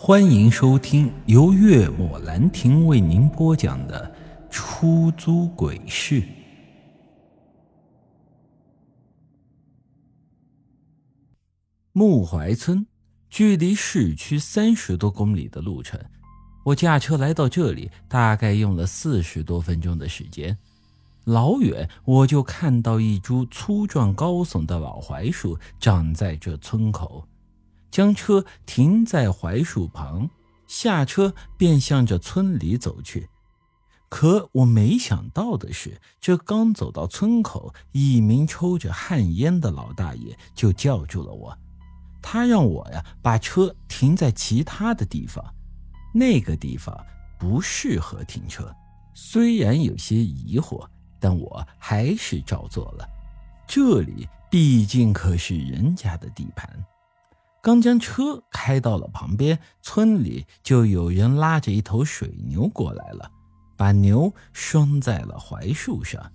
欢迎收听由月末兰亭为您播讲的《出租鬼市》。木槐村距离市区三十多公里的路程，我驾车来到这里，大概用了四十多分钟的时间。老远我就看到一株粗壮高耸的老槐树长在这村口。将车停在槐树旁，下车便向着村里走去。可我没想到的是，这刚走到村口，一名抽着旱烟的老大爷就叫住了我。他让我呀把车停在其他的地方，那个地方不适合停车。虽然有些疑惑，但我还是照做了。这里毕竟可是人家的地盘。刚将车开到了旁边，村里就有人拉着一头水牛过来了，把牛拴在了槐树上。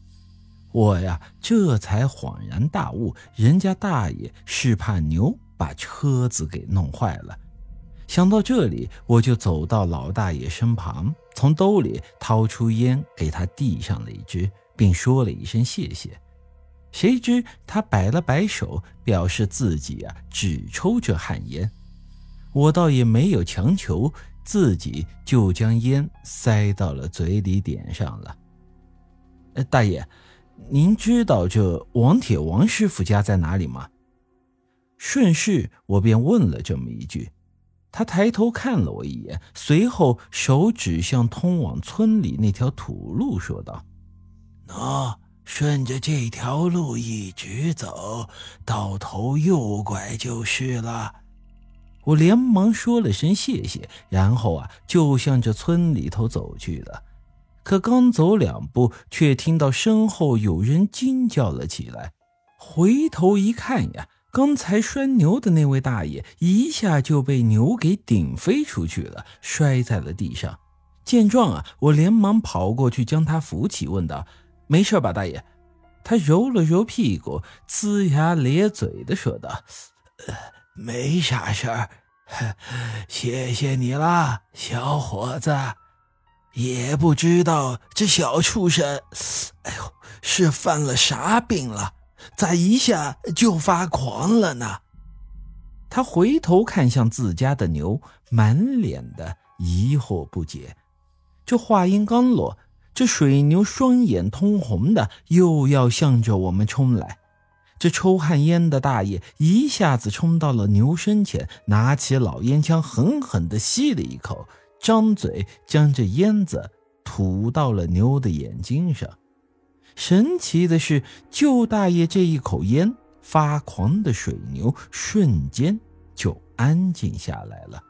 我呀，这才恍然大悟，人家大爷是怕牛把车子给弄坏了。想到这里，我就走到老大爷身旁，从兜里掏出烟，给他递上了一支，并说了一声谢谢。谁知他摆了摆手，表示自己啊只抽这旱烟。我倒也没有强求，自己就将烟塞到了嘴里，点上了。呃，大爷，您知道这王铁王师傅家在哪里吗？顺势我便问了这么一句。他抬头看了我一眼，随后手指向通往村里那条土路，说道：“喏。”顺着这条路一直走，到头右拐就是了。我连忙说了声谢谢，然后啊，就向着村里头走去了。可刚走两步，却听到身后有人惊叫了起来。回头一看呀，刚才拴牛的那位大爷一下就被牛给顶飞出去了，摔在了地上。见状啊，我连忙跑过去将他扶起，问道。没事吧，大爷？他揉了揉屁股，呲牙咧嘴的说道：“没啥事儿，谢谢你了，小伙子。也不知道这小畜生，哎呦，是犯了啥病了？咋一下就发狂了呢？”他回头看向自家的牛，满脸的疑惑不解。这话音刚落。这水牛双眼通红的，又要向着我们冲来。这抽旱烟的大爷一下子冲到了牛身前，拿起老烟枪，狠狠地吸了一口，张嘴将这烟子吐到了牛的眼睛上。神奇的是，就大爷这一口烟，发狂的水牛瞬间就安静下来了。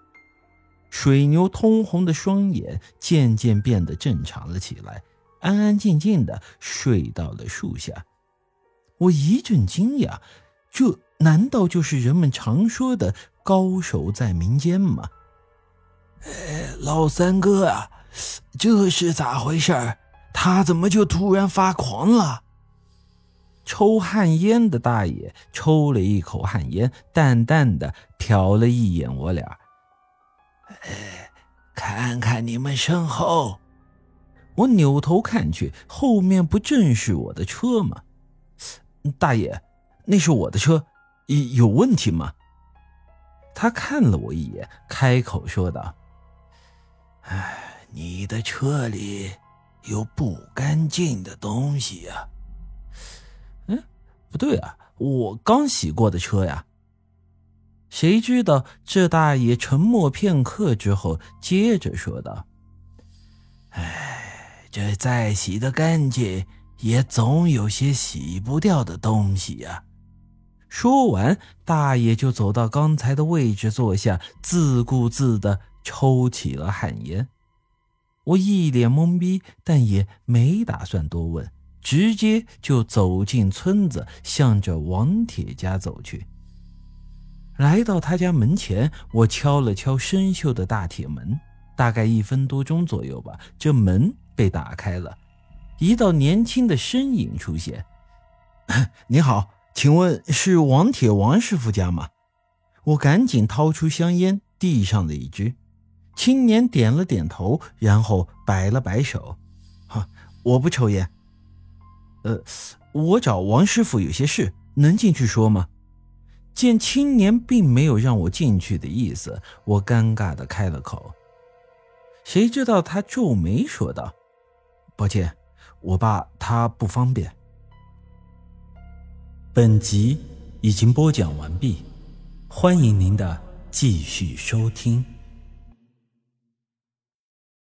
水牛通红的双眼渐渐变得正常了起来，安安静静的睡到了树下。我一阵惊讶，这难道就是人们常说的高手在民间吗？哎，老三哥啊，这是咋回事？他怎么就突然发狂了？抽旱烟的大爷抽了一口旱烟，淡淡的瞟了一眼我俩。哎，看看你们身后！我扭头看去，后面不正是我的车吗？大爷，那是我的车，有有问题吗？他看了我一眼，开口说道：“哎，你的车里有不干净的东西呀。”嗯，不对啊，我刚洗过的车呀。谁知道这大爷沉默片刻之后，接着说道：“哎，这再洗的干净，也总有些洗不掉的东西呀。”说完，大爷就走到刚才的位置坐下，自顾自的抽起了旱烟。我一脸懵逼，但也没打算多问，直接就走进村子，向着王铁家走去。来到他家门前，我敲了敲生锈的大铁门，大概一分多钟左右吧，这门被打开了，一道年轻的身影出现。你好，请问是王铁王师傅家吗？我赶紧掏出香烟，递上了一支，青年点了点头，然后摆了摆手：“哈，我不抽烟。呃，我找王师傅有些事，能进去说吗？”见青年并没有让我进去的意思，我尴尬的开了口。谁知道他皱眉说道：“抱歉，我爸他不方便。”本集已经播讲完毕，欢迎您的继续收听。